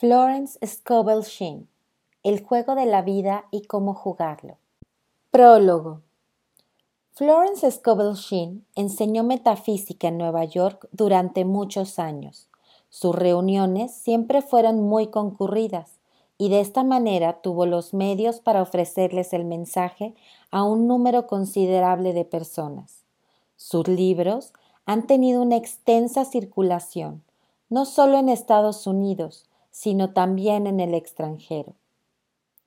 Florence Scovel Sheen El juego de la vida y cómo jugarlo. Prólogo. Florence Scovel Sheen enseñó metafísica en Nueva York durante muchos años. Sus reuniones siempre fueron muy concurridas y de esta manera tuvo los medios para ofrecerles el mensaje a un número considerable de personas. Sus libros han tenido una extensa circulación, no solo en Estados Unidos, sino también en el extranjero.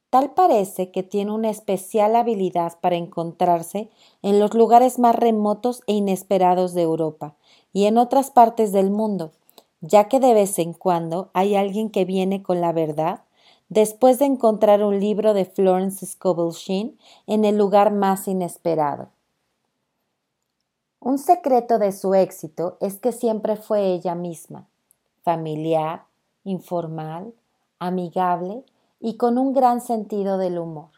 Tal parece que tiene una especial habilidad para encontrarse en los lugares más remotos e inesperados de Europa y en otras partes del mundo, ya que de vez en cuando hay alguien que viene con la verdad después de encontrar un libro de Florence Scovel Sheen en el lugar más inesperado. Un secreto de su éxito es que siempre fue ella misma, familiar, informal, amigable y con un gran sentido del humor.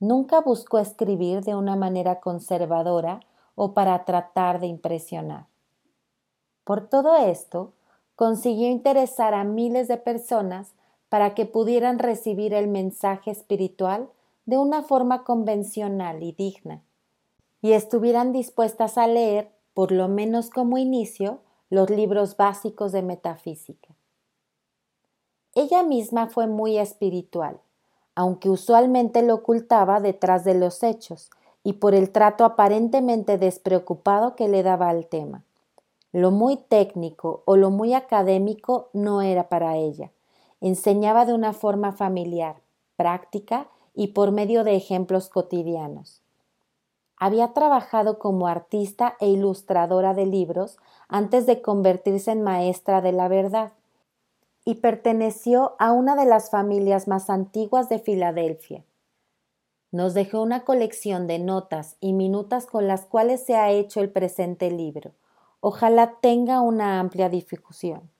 Nunca buscó escribir de una manera conservadora o para tratar de impresionar. Por todo esto, consiguió interesar a miles de personas para que pudieran recibir el mensaje espiritual de una forma convencional y digna, y estuvieran dispuestas a leer, por lo menos como inicio, los libros básicos de metafísica. Ella misma fue muy espiritual, aunque usualmente lo ocultaba detrás de los hechos y por el trato aparentemente despreocupado que le daba al tema. Lo muy técnico o lo muy académico no era para ella. Enseñaba de una forma familiar, práctica y por medio de ejemplos cotidianos. Había trabajado como artista e ilustradora de libros antes de convertirse en maestra de la verdad y perteneció a una de las familias más antiguas de Filadelfia. Nos dejó una colección de notas y minutas con las cuales se ha hecho el presente libro. Ojalá tenga una amplia difusión.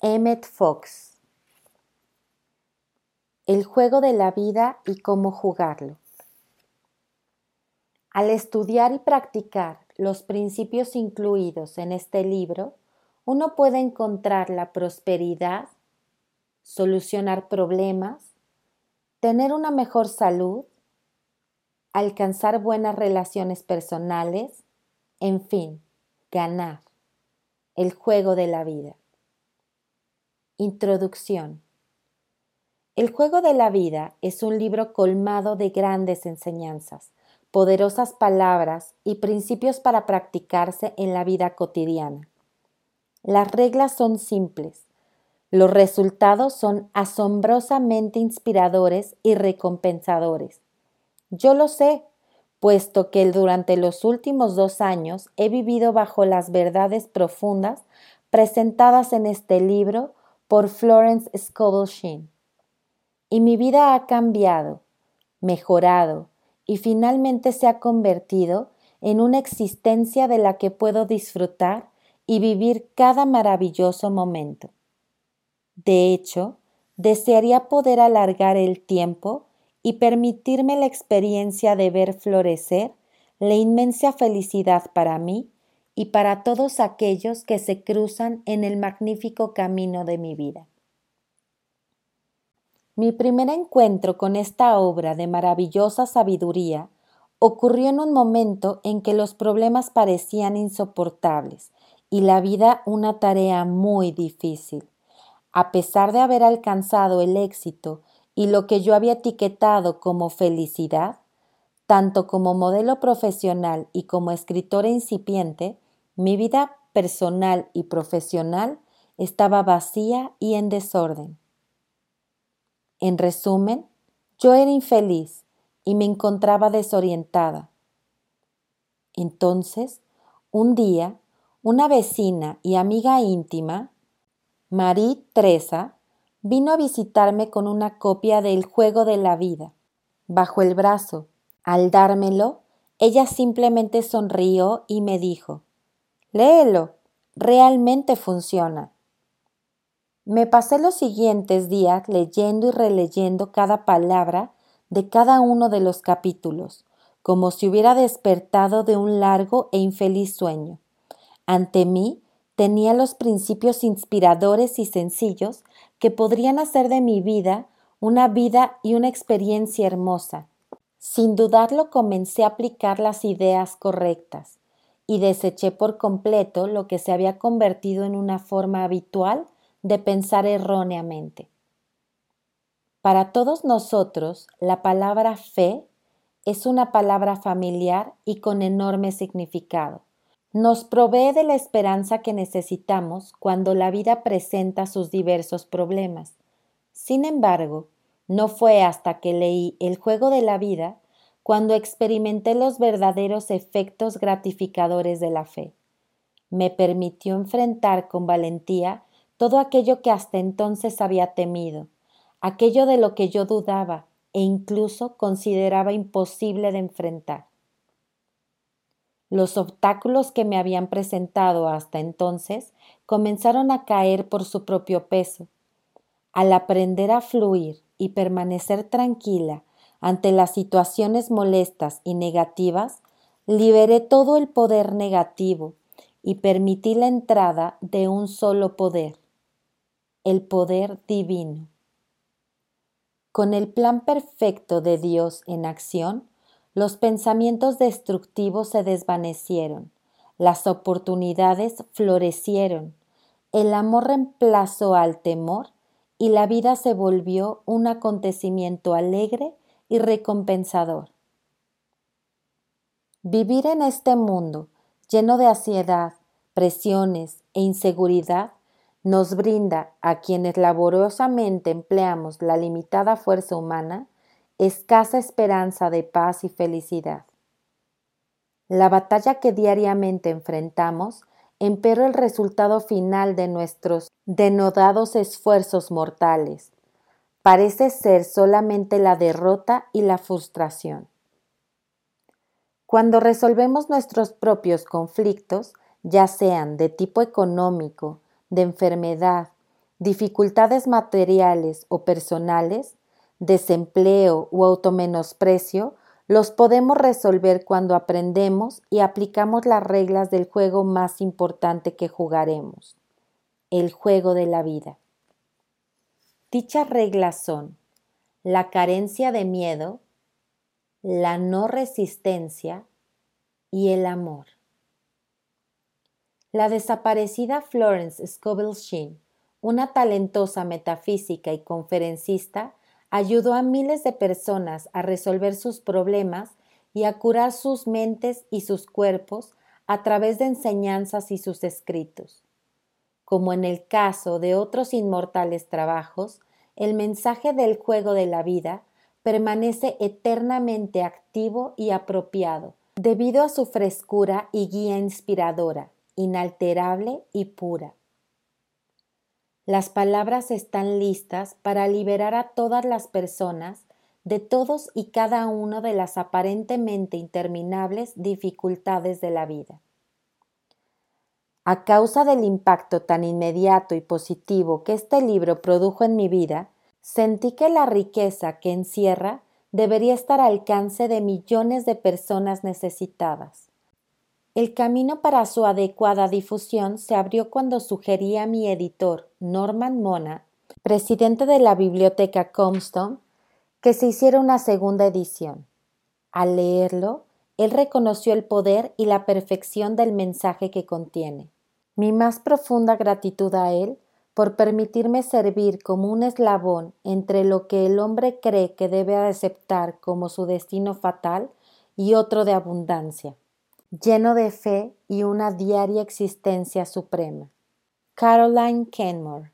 Emmett Fox. El juego de la vida y cómo jugarlo. Al estudiar y practicar los principios incluidos en este libro, uno puede encontrar la prosperidad, solucionar problemas, tener una mejor salud, alcanzar buenas relaciones personales, en fin, ganar. El juego de la vida. Introducción. El juego de la vida es un libro colmado de grandes enseñanzas, poderosas palabras y principios para practicarse en la vida cotidiana. Las reglas son simples. Los resultados son asombrosamente inspiradores y recompensadores. Yo lo sé, puesto que durante los últimos dos años he vivido bajo las verdades profundas presentadas en este libro por Florence Scovel. Y mi vida ha cambiado, mejorado y finalmente se ha convertido en una existencia de la que puedo disfrutar y vivir cada maravilloso momento. De hecho, desearía poder alargar el tiempo y permitirme la experiencia de ver florecer la inmensa felicidad para mí y para todos aquellos que se cruzan en el magnífico camino de mi vida. Mi primer encuentro con esta obra de maravillosa sabiduría ocurrió en un momento en que los problemas parecían insoportables y la vida una tarea muy difícil. A pesar de haber alcanzado el éxito y lo que yo había etiquetado como felicidad, tanto como modelo profesional y como escritora incipiente, mi vida personal y profesional estaba vacía y en desorden. En resumen, yo era infeliz y me encontraba desorientada. Entonces, un día, una vecina y amiga íntima, Marie Teresa, vino a visitarme con una copia del Juego de la Vida bajo el brazo. Al dármelo, ella simplemente sonrió y me dijo, Léelo, realmente funciona. Me pasé los siguientes días leyendo y releyendo cada palabra de cada uno de los capítulos, como si hubiera despertado de un largo e infeliz sueño. Ante mí tenía los principios inspiradores y sencillos que podrían hacer de mi vida una vida y una experiencia hermosa. Sin dudarlo comencé a aplicar las ideas correctas y deseché por completo lo que se había convertido en una forma habitual de pensar erróneamente. Para todos nosotros, la palabra fe es una palabra familiar y con enorme significado. Nos provee de la esperanza que necesitamos cuando la vida presenta sus diversos problemas. Sin embargo, no fue hasta que leí El juego de la vida cuando experimenté los verdaderos efectos gratificadores de la fe. Me permitió enfrentar con valentía todo aquello que hasta entonces había temido, aquello de lo que yo dudaba e incluso consideraba imposible de enfrentar. Los obstáculos que me habían presentado hasta entonces comenzaron a caer por su propio peso. Al aprender a fluir y permanecer tranquila ante las situaciones molestas y negativas, liberé todo el poder negativo y permití la entrada de un solo poder, el poder divino. Con el plan perfecto de Dios en acción, los pensamientos destructivos se desvanecieron, las oportunidades florecieron, el amor reemplazó al temor y la vida se volvió un acontecimiento alegre y recompensador. Vivir en este mundo lleno de ansiedad, presiones e inseguridad nos brinda a quienes laboriosamente empleamos la limitada fuerza humana escasa esperanza de paz y felicidad. La batalla que diariamente enfrentamos empero el resultado final de nuestros denodados esfuerzos mortales, parece ser solamente la derrota y la frustración. Cuando resolvemos nuestros propios conflictos, ya sean de tipo económico, de enfermedad, dificultades materiales o personales, desempleo u automenosprecio, los podemos resolver cuando aprendemos y aplicamos las reglas del juego más importante que jugaremos, el juego de la vida. Dichas reglas son la carencia de miedo, la no resistencia y el amor. La desaparecida Florence Scovel Sheen, una talentosa metafísica y conferencista, ayudó a miles de personas a resolver sus problemas y a curar sus mentes y sus cuerpos a través de enseñanzas y sus escritos. Como en el caso de otros inmortales trabajos, el mensaje del juego de la vida permanece eternamente activo y apropiado, debido a su frescura y guía inspiradora, inalterable y pura. Las palabras están listas para liberar a todas las personas de todos y cada uno de las aparentemente interminables dificultades de la vida. A causa del impacto tan inmediato y positivo que este libro produjo en mi vida, sentí que la riqueza que encierra debería estar al alcance de millones de personas necesitadas. El camino para su adecuada difusión se abrió cuando sugerí a mi editor, Norman Mona, presidente de la biblioteca Comstone, que se hiciera una segunda edición. Al leerlo, él reconoció el poder y la perfección del mensaje que contiene. Mi más profunda gratitud a Él por permitirme servir como un eslabón entre lo que el hombre cree que debe aceptar como su destino fatal y otro de abundancia, lleno de fe y una diaria existencia suprema. Caroline Kenmore